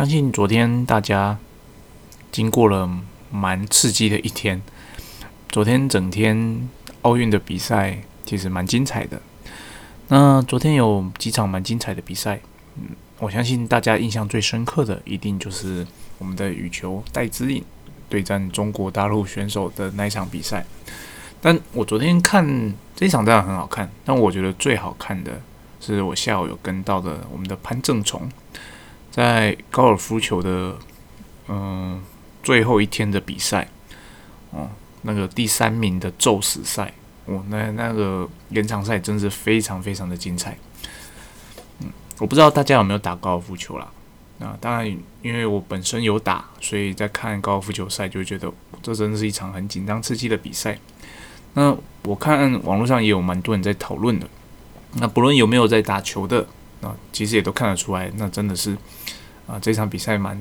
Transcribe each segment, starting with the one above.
相信昨天大家经过了蛮刺激的一天。昨天整天奥运的比赛其实蛮精彩的。那昨天有几场蛮精彩的比赛，嗯，我相信大家印象最深刻的一定就是我们的羽球戴资颖对战中国大陆选手的那一场比赛。但我昨天看这场当然很好看，但我觉得最好看的是我下午有跟到的我们的潘正崇，在高尔夫球的嗯最后一天的比赛，哦，那个第三名的宙死赛。哦，那那个延长赛真是非常非常的精彩。嗯，我不知道大家有没有打高尔夫球啦。那当然，因为我本身有打，所以在看高尔夫球赛就觉得这真的是一场很紧张刺激的比赛。那我看网络上也有蛮多人在讨论的。那不论有没有在打球的啊，其实也都看得出来，那真的是啊这场比赛蛮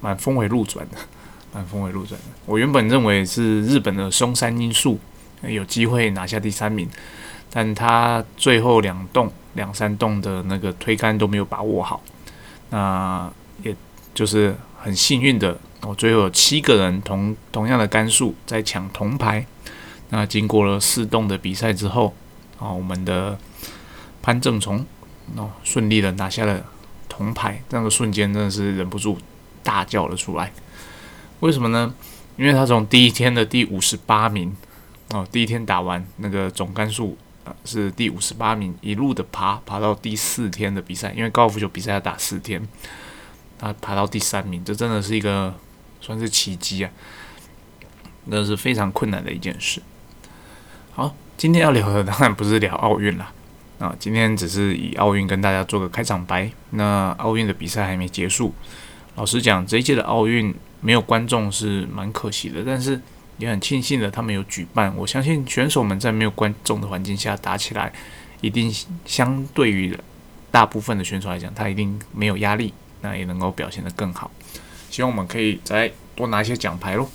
蛮峰回路转的，蛮峰回路转的。我原本认为是日本的松山英树。有机会拿下第三名，但他最后两洞、两三洞的那个推杆都没有把握好，那也就是很幸运的，我最后有七个人同同样的杆数在抢铜牌。那经过了四洞的比赛之后，啊，我们的潘正崇哦顺利的拿下了铜牌，那个瞬间真的是忍不住大叫了出来。为什么呢？因为他从第一天的第五十八名。哦，第一天打完那个总杆数啊是第五十八名，一路的爬爬到第四天的比赛，因为高尔夫球比赛要打四天，他爬到第三名，这真的是一个算是奇迹啊，那是非常困难的一件事。好，今天要聊的当然不是聊奥运了，啊，今天只是以奥运跟大家做个开场白。那奥运的比赛还没结束，老实讲，这一届的奥运没有观众是蛮可惜的，但是。也很庆幸的，他们有举办。我相信选手们在没有观众的环境下打起来，一定相对于大部分的选手来讲，他一定没有压力，那也能够表现得更好。希望我们可以再多拿一些奖牌喽。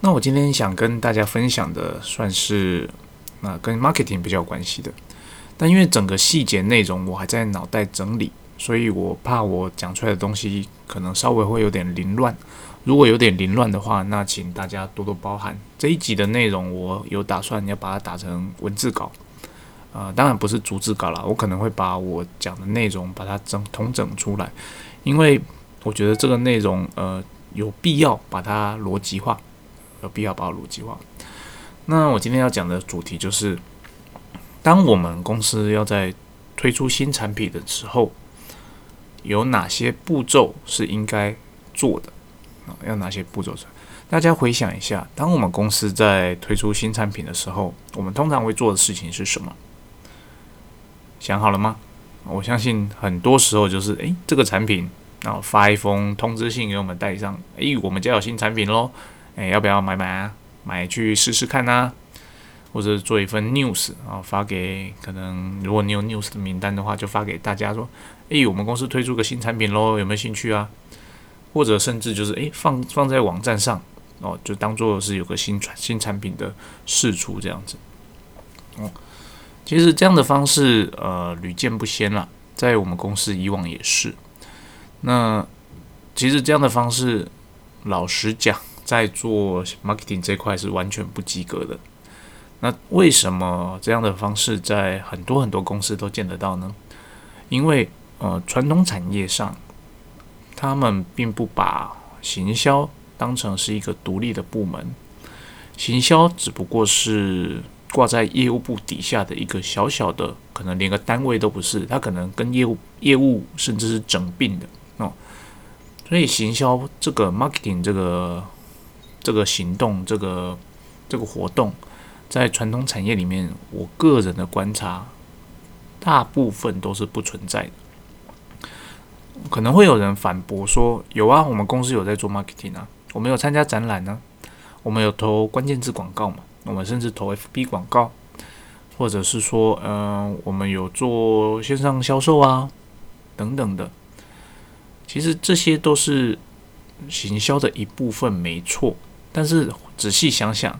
那我今天想跟大家分享的，算是那跟 marketing 比较有关系的，但因为整个细节内容我还在脑袋整理，所以我怕我讲出来的东西可能稍微会有点凌乱。如果有点凌乱的话，那请大家多多包涵。这一集的内容，我有打算要把它打成文字稿，呃，当然不是逐字稿了。我可能会把我讲的内容把它整统整出来，因为我觉得这个内容，呃，有必要把它逻辑化，有必要把它逻辑化。那我今天要讲的主题就是，当我们公司要在推出新产品的时候，有哪些步骤是应该做的？啊，要哪些步骤？大家回想一下，当我们公司在推出新产品的时候，我们通常会做的事情是什么？想好了吗？我相信很多时候就是，诶，这个产品，然后发一封通知信给我们代理商，诶，我们家有新产品喽，诶，要不要买买啊？买去试试看呐？或者做一份 news，啊发给可能如果你有 news 的名单的话，就发给大家说，诶，我们公司推出个新产品喽，有没有兴趣啊？或者甚至就是诶，放放在网站上哦，就当做是有个新产新产品的试出这样子哦。其实这样的方式呃屡见不鲜了，在我们公司以往也是。那其实这样的方式，老实讲，在做 marketing 这块是完全不及格的。那为什么这样的方式在很多很多公司都见得到呢？因为呃传统产业上。他们并不把行销当成是一个独立的部门，行销只不过是挂在业务部底下的一个小小的，可能连个单位都不是，它可能跟业务业务甚至是整并的哦。所以行销这个 marketing 这个这个行动这个这个活动，在传统产业里面，我个人的观察，大部分都是不存在的。可能会有人反驳说：“有啊，我们公司有在做 marketing 啊，我们有参加展览呢，我们有投关键字广告嘛，我们甚至投 FB 广告，或者是说，嗯，我们有做线上销售啊，等等的。其实这些都是行销的一部分，没错。但是仔细想想，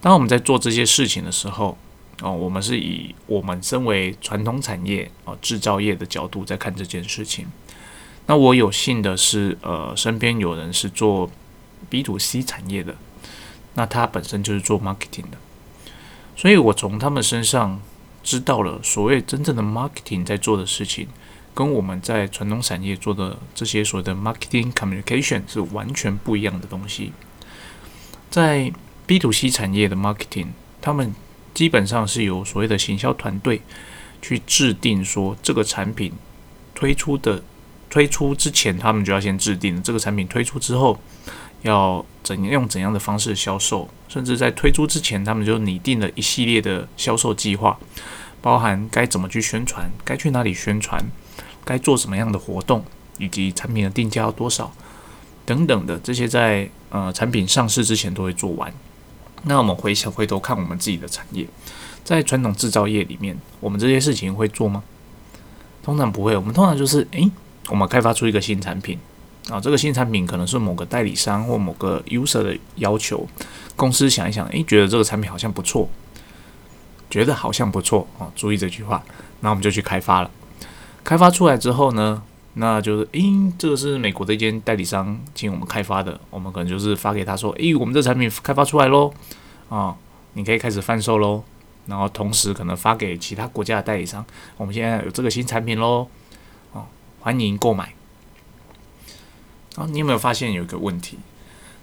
当我们在做这些事情的时候，哦，我们是以我们身为传统产业哦制造业的角度在看这件事情。”那我有幸的是，呃，身边有人是做 B to C 产业的，那他本身就是做 marketing 的，所以我从他们身上知道了所谓真正的 marketing 在做的事情，跟我们在传统产业做的这些所谓的 marketing communication 是完全不一样的东西。在 B to C 产业的 marketing，他们基本上是由所谓的行销团队去制定说这个产品推出的。推出之前，他们就要先制定这个产品推出之后要怎用怎样的方式销售，甚至在推出之前，他们就拟定了一系列的销售计划，包含该怎么去宣传，该去哪里宣传，该做什么样的活动，以及产品的定价要多少等等的这些，在呃产品上市之前都会做完。那我们回想回头看我们自己的产业，在传统制造业里面，我们这些事情会做吗？通常不会，我们通常就是诶。我们开发出一个新产品啊，这个新产品可能是某个代理商或某个 user 的要求，公司想一想，诶，觉得这个产品好像不错，觉得好像不错啊，注意这句话，那我们就去开发了。开发出来之后呢，那就是诶，这个是美国的一间代理商请我们开发的，我们可能就是发给他说，诶，我们这产品开发出来喽，啊，你可以开始贩售喽，然后同时可能发给其他国家的代理商，我们现在有这个新产品喽。欢迎购买。啊，你有没有发现有一个问题，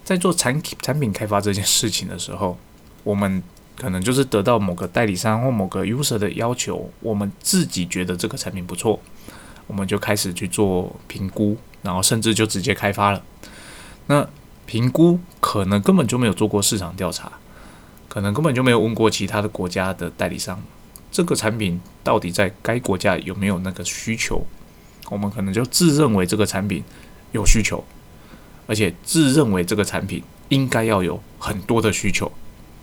在做产品产品开发这件事情的时候，我们可能就是得到某个代理商或某个 user 的要求，我们自己觉得这个产品不错，我们就开始去做评估，然后甚至就直接开发了。那评估可能根本就没有做过市场调查，可能根本就没有问过其他的国家的代理商，这个产品到底在该国家有没有那个需求。我们可能就自认为这个产品有需求，而且自认为这个产品应该要有很多的需求。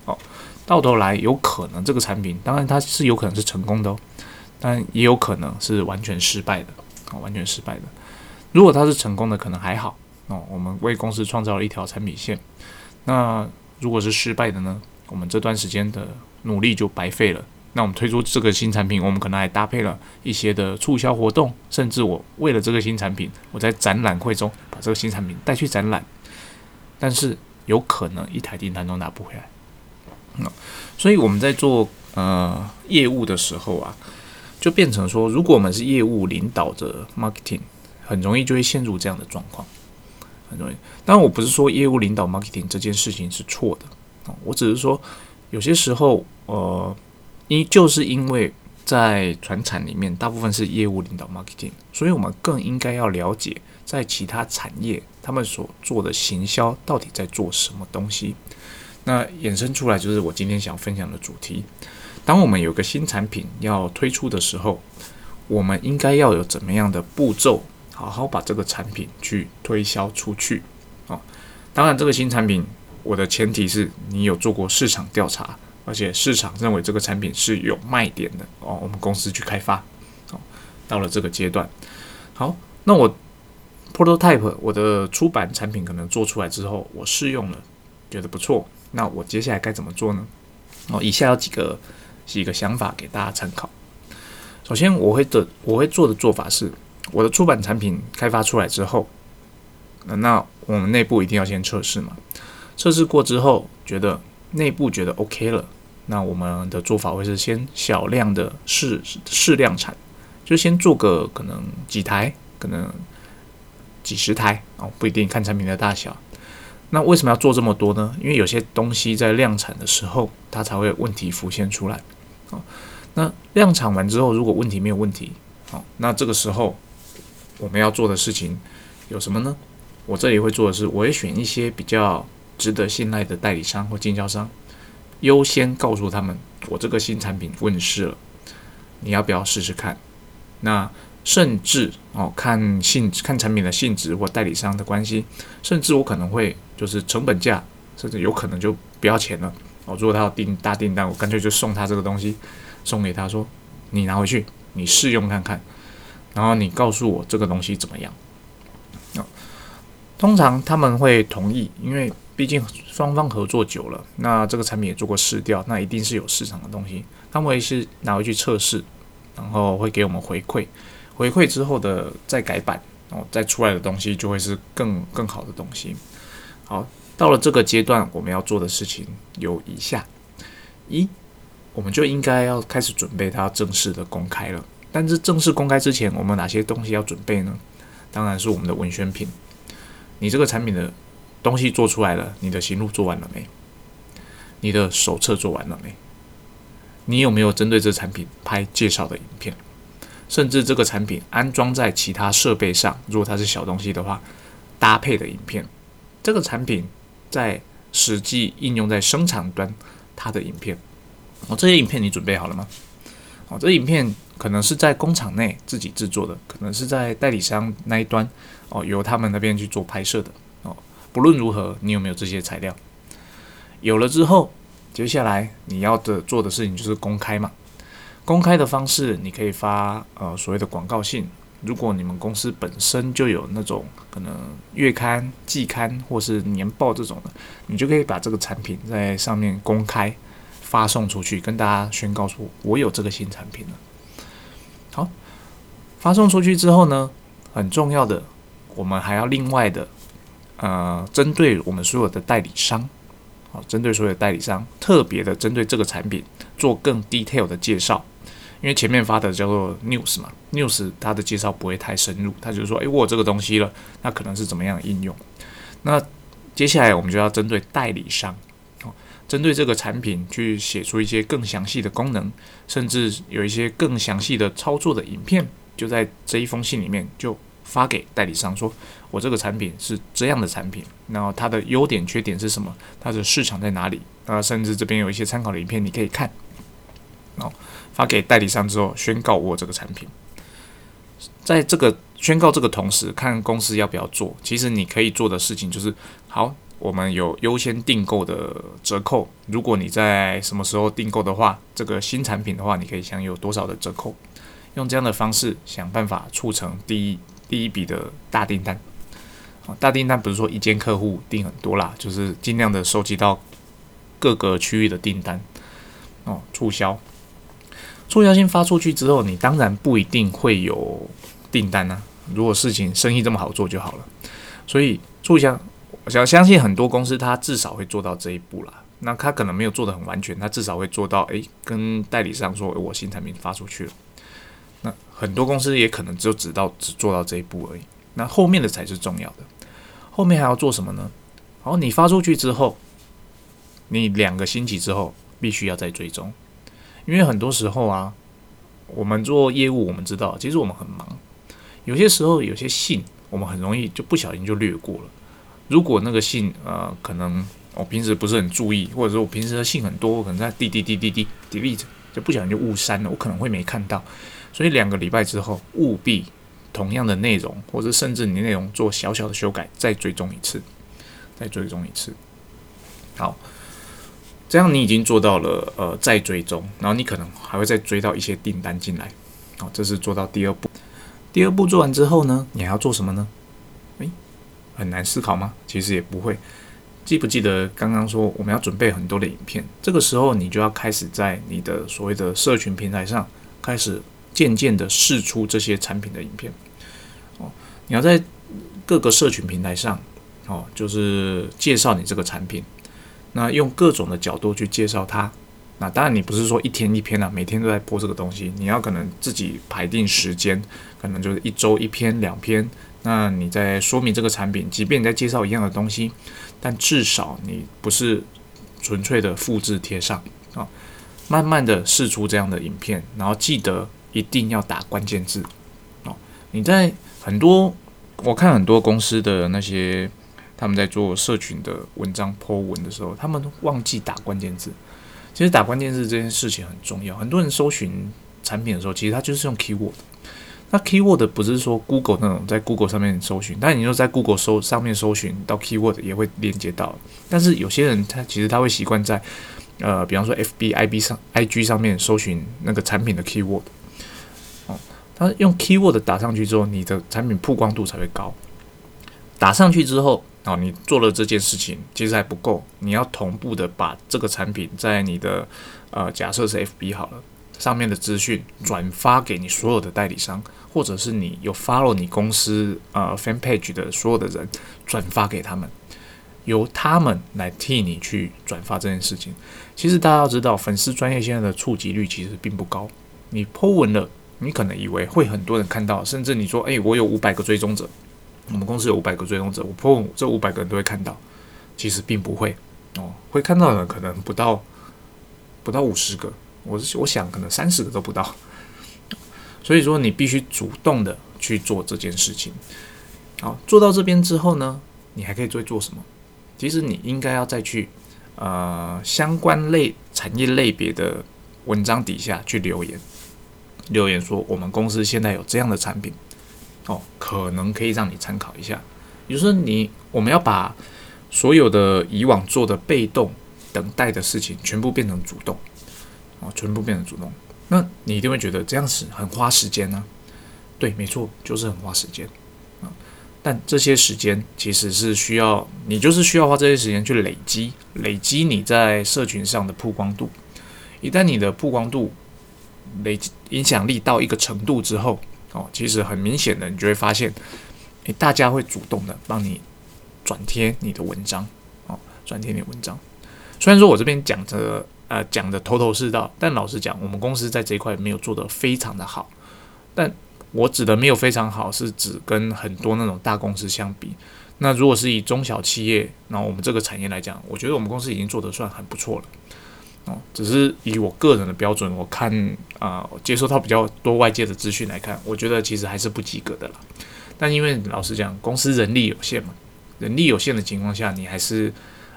哦，到头来有可能这个产品，当然它是有可能是成功的哦，但也有可能是完全失败的。哦，完全失败的。如果它是成功的，可能还好。哦，我们为公司创造了一条产品线。那如果是失败的呢？我们这段时间的努力就白费了。那我们推出这个新产品，我们可能还搭配了一些的促销活动，甚至我为了这个新产品，我在展览会中把这个新产品带去展览，但是有可能一台订单都拿不回来。那所以我们在做呃业务的时候啊，就变成说，如果我们是业务领导者 marketing，很容易就会陷入这样的状况，很容易。当然，我不是说业务领导 marketing 这件事情是错的啊，我只是说有些时候呃。因就是因为在船产里面，大部分是业务领导 marketing，所以我们更应该要了解在其他产业他们所做的行销到底在做什么东西。那衍生出来就是我今天想分享的主题。当我们有个新产品要推出的时候，我们应该要有怎么样的步骤，好好把这个产品去推销出去啊？当然，这个新产品我的前提是你有做过市场调查。而且市场认为这个产品是有卖点的哦，我们公司去开发，哦，到了这个阶段，好，那我 prototype 我的出版产品可能做出来之后，我试用了，觉得不错，那我接下来该怎么做呢？哦，以下有几个是一个想法给大家参考。首先，我会的我会做的做法是，我的出版产品开发出来之后，那我们内部一定要先测试嘛，测试过之后，觉得内部觉得 OK 了。那我们的做法会是先小量的试试量产，就先做个可能几台，可能几十台哦，不一定看产品的大小。那为什么要做这么多呢？因为有些东西在量产的时候，它才会问题浮现出来。哦，那量产完之后，如果问题没有问题，好，那这个时候我们要做的事情有什么呢？我这里会做的是，我会选一些比较值得信赖的代理商或经销商。优先告诉他们，我这个新产品问世了，你要不要试试看？那甚至哦，看性看产品的性质或代理商的关系，甚至我可能会就是成本价，甚至有可能就不要钱了。哦，如果他要订大订单，我干脆就送他这个东西，送给他说，你拿回去，你试用看看，然后你告诉我这个东西怎么样。哦，通常他们会同意，因为。毕竟双方合作久了，那这个产品也做过试调，那一定是有市场的东西。他们会是拿回去测试，然后会给我们回馈，回馈之后的再改版，哦，再出来的东西就会是更更好的东西。好，到了这个阶段，我们要做的事情有以下：一，我们就应该要开始准备它正式的公开了。但是正式公开之前，我们哪些东西要准备呢？当然是我们的文宣品。你这个产品的东西做出来了，你的行路做完了没？你的手册做完了没？你有没有针对这产品拍介绍的影片？甚至这个产品安装在其他设备上，如果它是小东西的话，搭配的影片。这个产品在实际应用在生产端，它的影片。哦，这些影片你准备好了吗？哦，这影片可能是在工厂内自己制作的，可能是在代理商那一端哦，由他们那边去做拍摄的。哦，不论如何，你有没有这些材料？有了之后。接下来你要的做的事情就是公开嘛。公开的方式，你可以发呃所谓的广告信。如果你们公司本身就有那种可能月刊、季刊或是年报这种的，你就可以把这个产品在上面公开发送出去，跟大家宣告说我有这个新产品了。好，发送出去之后呢，很重要的，我们还要另外的呃，针对我们所有的代理商。啊，针对所有代理商，特别的针对这个产品做更 detail 的介绍，因为前面发的叫做 news 嘛，news 它的介绍不会太深入，它就是说，诶，我这个东西了，那可能是怎么样的应用？那接下来我们就要针对代理商，哦，针对这个产品去写出一些更详细的功能，甚至有一些更详细的操作的影片，就在这一封信里面就。发给代理商说：“我这个产品是这样的产品，然后它的优点、缺点是什么？它的市场在哪里？啊，甚至这边有一些参考的影片，你可以看。哦，发给代理商之后，宣告我这个产品。在这个宣告这个同时，看公司要不要做。其实你可以做的事情就是：好，我们有优先订购的折扣。如果你在什么时候订购的话，这个新产品的话，你可以享有多少的折扣？用这样的方式想办法促成第一。”第一笔的大订单，大订单不是说一间客户订很多啦，就是尽量的收集到各个区域的订单，哦，促销，促销信发出去之后，你当然不一定会有订单啊。如果事情生意这么好做就好了，所以促销，我想相信很多公司它至少会做到这一步啦。那他可能没有做的很完全，他至少会做到，诶，跟代理商说，我新产品发出去了。那很多公司也可能就只到只做到这一步而已，那后面的才是重要的。后面还要做什么呢？好，你发出去之后，你两个星期之后必须要再追踪，因为很多时候啊，我们做业务，我们知道其实我们很忙，有些时候有些信我们很容易就不小心就略过了。如果那个信呃，可能我平时不是很注意，或者说我平时的信很多，我可能在滴滴滴滴滴 delete 就不小心就误删了，我可能会没看到。所以两个礼拜之后，务必同样的内容，或者甚至你内容做小小的修改，再追踪一次，再追踪一次。好，这样你已经做到了呃再追踪，然后你可能还会再追到一些订单进来。好，这是做到第二步。第二步做完之后呢，你还要做什么呢？诶，很难思考吗？其实也不会。记不记得刚刚说我们要准备很多的影片？这个时候你就要开始在你的所谓的社群平台上开始。渐渐的试出这些产品的影片，哦，你要在各个社群平台上，哦，就是介绍你这个产品，那用各种的角度去介绍它。那当然你不是说一天一篇啊，每天都在播这个东西，你要可能自己排定时间，可能就是一周一篇两篇。那你在说明这个产品，即便你在介绍一样的东西，但至少你不是纯粹的复制贴上啊，慢慢的试出这样的影片，然后记得。一定要打关键字哦！你在很多我看很多公司的那些他们在做社群的文章 po 文的时候，他们忘记打关键字。其实打关键字这件事情很重要。很多人搜寻产品的时候，其实他就是用 keyword。那 keyword 不是说 Google 那种在 Google 上面搜寻，但你说在 Google 搜上面搜寻到 keyword 也会连接到。但是有些人他其实他会习惯在呃，比方说 FB、IB 上、IG 上面搜寻那个产品的 keyword。它用 keyword 打上去之后，你的产品曝光度才会高。打上去之后，哦，你做了这件事情其实还不够，你要同步的把这个产品在你的呃，假设是 FB 好了，上面的资讯转发给你所有的代理商，或者是你有 follow 你公司呃 fan page 的所有的人转发给他们，由他们来替你去转发这件事情。其实大家要知道，粉丝专业现在的触及率其实并不高。你 po 文了，你可能以为会很多人看到，甚至你说，诶，我有五百个追踪者，我们公司有五百个追踪者，我碰这五百个人都会看到，其实并不会哦，会看到的可能不到不到五十个。我我想可能三十个都不到，所以说你必须主动的去做这件事情。好，做到这边之后呢，你还可以再做什么？其实你应该要再去呃相关类产业类别的文章底下去留言，留言说我们公司现在有这样的产品，哦，可能可以让你参考一下。比如说你我们要把所有的以往做的被动等待的事情全部变成主动。哦，全部变成主动，那你一定会觉得这样子很花时间呢？对，没错，就是很花时间啊。但这些时间其实是需要你，就是需要花这些时间去累积，累积你在社群上的曝光度。一旦你的曝光度累积影响力到一个程度之后，哦，其实很明显的，你就会发现，诶，大家会主动的帮你转贴你的文章，哦，转贴你的文章。虽然说我这边讲的。呃，讲的头头是道，但老实讲，我们公司在这一块没有做得非常的好。但我指的没有非常好，是指跟很多那种大公司相比。那如果是以中小企业，那我们这个产业来讲，我觉得我们公司已经做得算很不错了。哦，只是以我个人的标准，我看啊，接收到比较多外界的资讯来看，我觉得其实还是不及格的啦。但因为老实讲，公司人力有限嘛，人力有限的情况下，你还是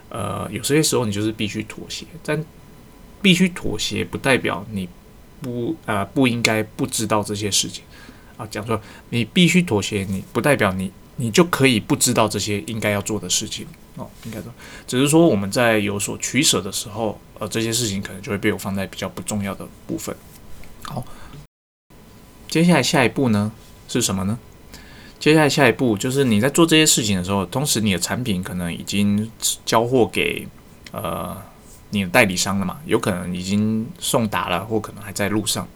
呃，有些时候你就是必须妥协。但必须妥协，不代表你不呃不应该不知道这些事情啊。讲说你必须妥协，你不代表你你就可以不知道这些应该要做的事情哦。应该说，只是说我们在有所取舍的时候，呃，这些事情可能就会被我放在比较不重要的部分。好，接下来下一步呢是什么呢？接下来下一步就是你在做这些事情的时候，同时你的产品可能已经交货给呃。你的代理商了嘛？有可能已经送达了，或可能还在路上。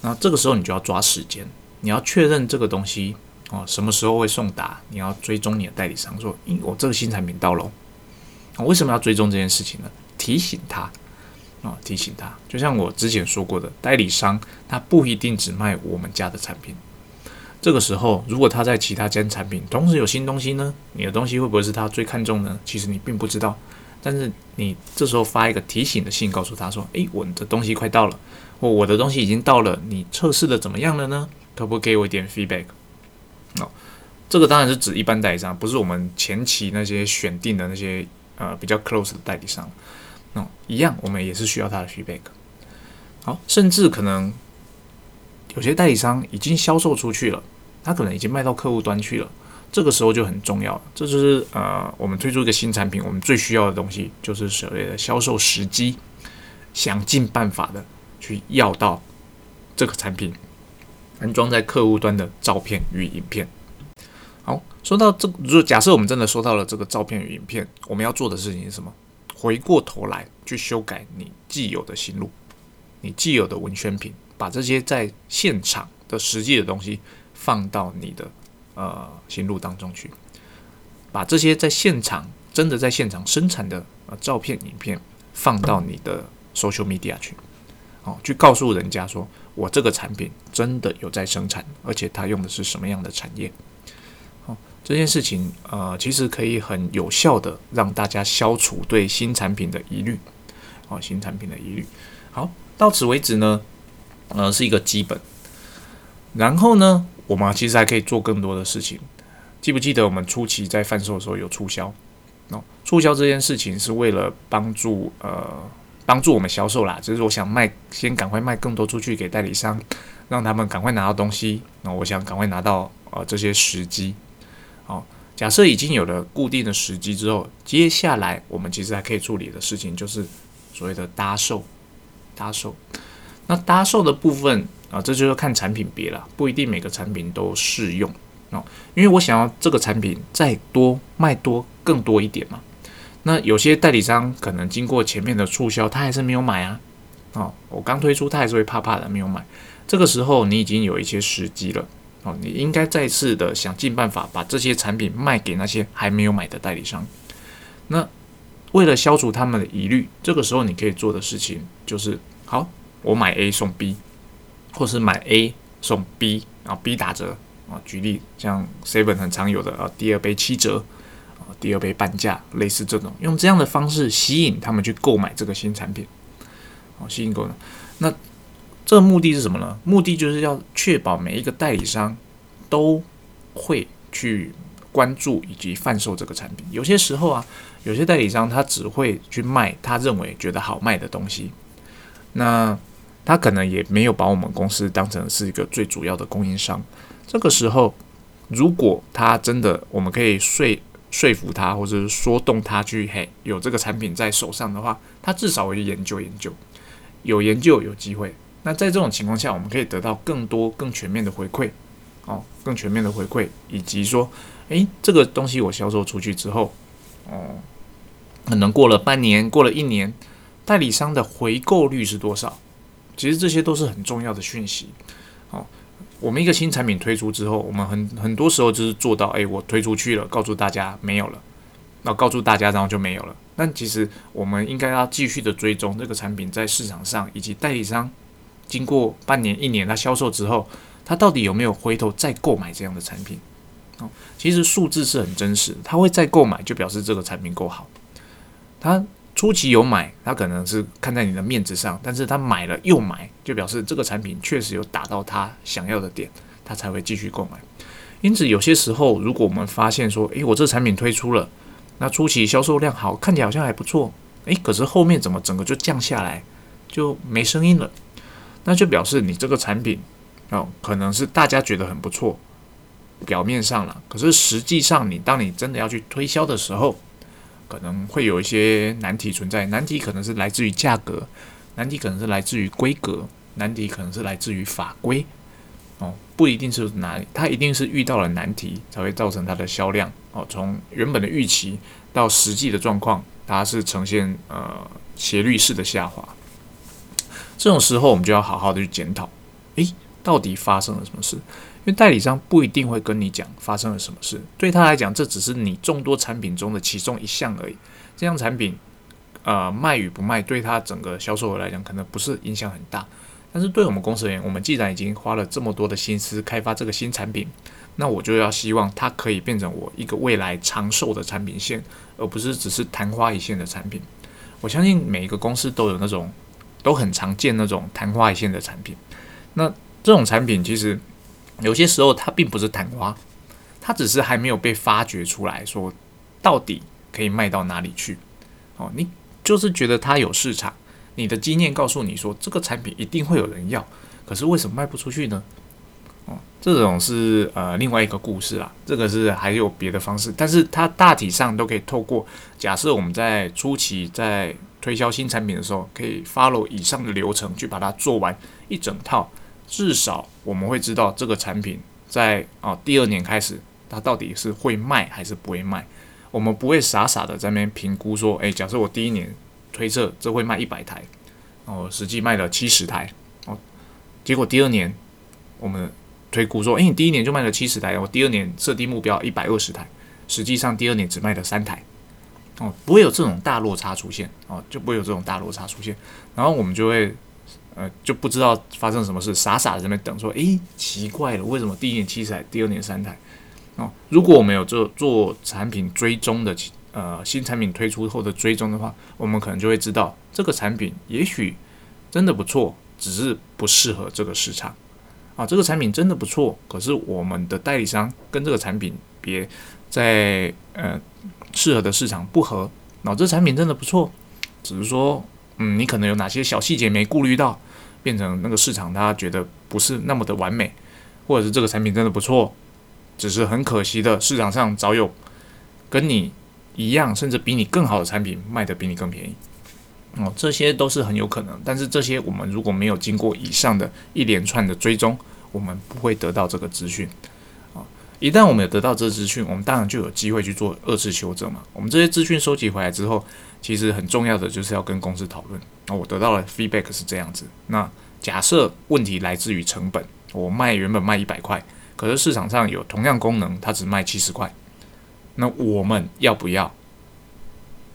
那这个时候你就要抓时间，你要确认这个东西哦什么时候会送达，你要追踪你的代理商，说：“因我这个新产品到了。”为什么要追踪这件事情呢？提醒他啊，提醒他。就像我之前说过的，代理商他不一定只卖我们家的产品。这个时候，如果他在其他间产品同时有新东西呢，你的东西会不会是他最看重呢？其实你并不知道。但是你这时候发一个提醒的信，告诉他说：“诶，我的东西快到了，或我的东西已经到了，你测试的怎么样了呢？可不可以给我一点 feedback？” 哦，这个当然是指一般代理商，不是我们前期那些选定的那些呃比较 close 的代理商。哦，一样，我们也是需要他的 feedback。好，甚至可能有些代理商已经销售出去了，他可能已经卖到客户端去了。这个时候就很重要了，这就是呃，我们推出一个新产品，我们最需要的东西就是所谓的销售时机，想尽办法的去要到这个产品安装在客户端的照片与影片。好，说到这，如果假设我们真的收到了这个照片与影片，我们要做的事情是什么？回过头来去修改你既有的行路，你既有的文宣品，把这些在现场的实际的东西放到你的。呃，行路当中去，把这些在现场真的在现场生产的呃照片、影片放到你的 social media 去，哦，去告诉人家说，我这个产品真的有在生产，而且它用的是什么样的产业。这件事情呃，其实可以很有效的让大家消除对新产品的疑虑。哦，新产品的疑虑。好，到此为止呢，呃，是一个基本。然后呢？我们其实还可以做更多的事情。记不记得我们初期在贩售的时候有促销？哦，促销这件事情是为了帮助呃帮助我们销售啦，就是我想卖，先赶快卖更多出去给代理商，让他们赶快拿到东西。那我想赶快拿到呃这些时机。哦，假设已经有了固定的时机之后，接下来我们其实还可以处理的事情就是所谓的搭售，搭售。那搭售的部分。啊，这就是看产品别了，不一定每个产品都适用哦。因为我想要这个产品再多卖多更多一点嘛。那有些代理商可能经过前面的促销，他还是没有买啊。哦，我刚推出，他还是会怕怕的，没有买。这个时候你已经有一些时机了，哦，你应该再次的想尽办法把这些产品卖给那些还没有买的代理商。那为了消除他们的疑虑，这个时候你可以做的事情就是：好，我买 A 送 B，或是买 A 送 B，然后 B 打折啊。举例像 Seven 很常有的啊，第二杯七折啊，第二杯半价，类似这种，用这样的方式吸引他们去购买这个新产品。哦，吸引购买。那这个目的是什么呢？目的就是要确保每一个代理商都会去关注以及贩售这个产品。有些时候啊。有些代理商他只会去卖他认为觉得好卖的东西，那他可能也没有把我们公司当成是一个最主要的供应商。这个时候，如果他真的我们可以说说服他，或者是说动他去嘿有这个产品在手上的话，他至少会去研究研究，有研究有机会。那在这种情况下，我们可以得到更多更全面的回馈哦，更全面的回馈，以及说，诶，这个东西我销售出去之后，哦。可能过了半年，过了一年，代理商的回购率是多少？其实这些都是很重要的讯息。哦，我们一个新产品推出之后，我们很很多时候就是做到，哎，我推出去了，告诉大家没有了，那告诉大家，然后就没有了。但其实我们应该要继续的追踪这个产品在市场上，以及代理商经过半年、一年它销售之后，它到底有没有回头再购买这样的产品？哦，其实数字是很真实的，他会再购买，就表示这个产品够好。他初期有买，他可能是看在你的面子上，但是他买了又买，就表示这个产品确实有达到他想要的点，他才会继续购买。因此，有些时候如果我们发现说，诶，我这产品推出了，那初期销售量好，看起来好像还不错，诶，可是后面怎么整个就降下来，就没声音了，那就表示你这个产品哦，可能是大家觉得很不错，表面上了，可是实际上你当你真的要去推销的时候，可能会有一些难题存在，难题可能是来自于价格，难题可能是来自于规格，难题可能是来自于法规，哦，不一定是哪里，它一定是遇到了难题才会造成它的销量哦，从原本的预期到实际的状况，它是呈现呃斜率式的下滑，这种时候我们就要好好的去检讨，诶，到底发生了什么事？因为代理商不一定会跟你讲发生了什么事，对他来讲，这只是你众多产品中的其中一项而已。这样产品，呃，卖与不卖，对他整个销售额来讲，可能不是影响很大。但是对我们公司而言，我们既然已经花了这么多的心思开发这个新产品，那我就要希望它可以变成我一个未来长寿的产品线，而不是只是昙花一现的产品。我相信每一个公司都有那种都很常见那种昙花一现的产品。那这种产品其实。有些时候它并不是昙花，它只是还没有被发掘出来，说到底可以卖到哪里去。哦，你就是觉得它有市场，你的经验告诉你说这个产品一定会有人要，可是为什么卖不出去呢？哦，这种是呃另外一个故事啦，这个是还有别的方式，但是它大体上都可以透过假设我们在初期在推销新产品的时候，可以 follow 以上的流程去把它做完一整套。至少我们会知道这个产品在啊第二年开始，它到底是会卖还是不会卖。我们不会傻傻的在那边评估说，诶，假设我第一年推测这会卖一百台，哦，实际卖了七十台，哦，结果第二年我们推估说，诶，你第一年就卖了七十台，我第二年设定目标一百二十台，实际上第二年只卖了三台，哦，不会有这种大落差出现，哦，就不会有这种大落差出现，然后我们就会。呃，就不知道发生什么事，傻傻的在那边等，说，诶，奇怪了，为什么第一年七台，第二年三台？哦，如果我们有做做产品追踪的，呃，新产品推出后的追踪的话，我们可能就会知道这个产品也许真的不错，只是不适合这个市场。啊，这个产品真的不错，可是我们的代理商跟这个产品别在呃适合的市场不合。那这产品真的不错，只是说，嗯，你可能有哪些小细节没顾虑到。变成那个市场，他觉得不是那么的完美，或者是这个产品真的不错，只是很可惜的，市场上早有跟你一样，甚至比你更好的产品卖的比你更便宜，哦，这些都是很有可能。但是这些我们如果没有经过以上的一连串的追踪，我们不会得到这个资讯，一旦我们有得到这资讯，我们当然就有机会去做二次修正嘛。我们这些资讯收集回来之后，其实很重要的就是要跟公司讨论。那我得到了 feedback 是这样子。那假设问题来自于成本，我卖原本卖一百块，可是市场上有同样功能，它只卖七十块，那我们要不要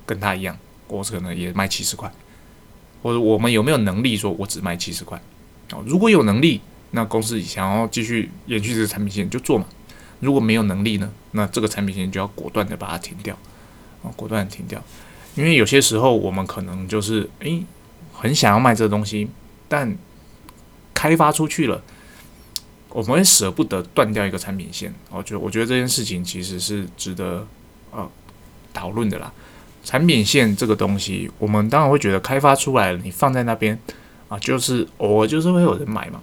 跟他一样？我可能也卖七十块，或者我们有没有能力说我只卖七十块？哦，如果有能力，那公司想要继续延续这个产品线就做嘛。如果没有能力呢，那这个产品线就要果断的把它停掉，啊，果断停掉。因为有些时候我们可能就是诶，很想要卖这个东西，但开发出去了，我们会舍不得断掉一个产品线。我觉，我觉得这件事情其实是值得呃讨论的啦。产品线这个东西，我们当然会觉得开发出来了，你放在那边啊，就是偶尔就是会有人买嘛。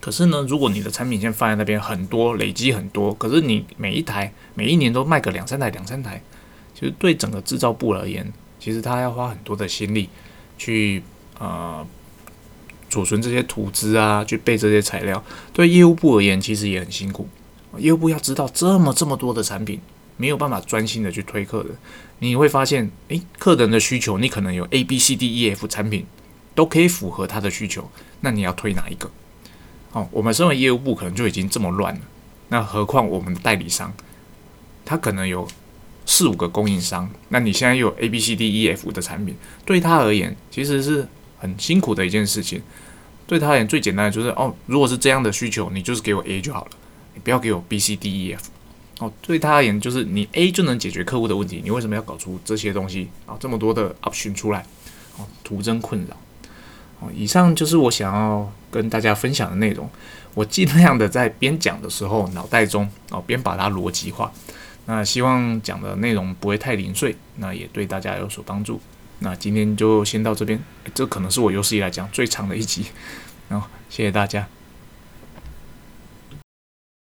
可是呢，如果你的产品线放在那边很多，累积很多，可是你每一台每一年都卖个两三台两三台，其实对整个制造部而言，其实他要花很多的心力去呃储存这些图资啊，去备这些材料。对业务部而言，其实也很辛苦。业务部要知道这么这么多的产品。没有办法专心的去推客人，你会发现，诶，客人的需求，你可能有 A、B、C、D、E、F 产品都可以符合他的需求，那你要推哪一个？哦，我们身为业务部可能就已经这么乱了，那何况我们代理商，他可能有四五个供应商，那你现在又有 A、B、C、D、E、F 的产品，对他而言其实是很辛苦的一件事情。对他而言最简单的就是，哦，如果是这样的需求，你就是给我 A 就好了，你不要给我 B、C、D、E、F。哦，对他而言，就是你 A 就能解决客户的问题，你为什么要搞出这些东西啊？这么多的 option 出来，哦，徒增困扰。哦，以上就是我想要跟大家分享的内容。我尽量的在边讲的时候，脑袋中哦边把它逻辑化。那希望讲的内容不会太零碎，那也对大家有所帮助。那今天就先到这边，这可能是我有史以来讲最长的一集。然后谢谢大家。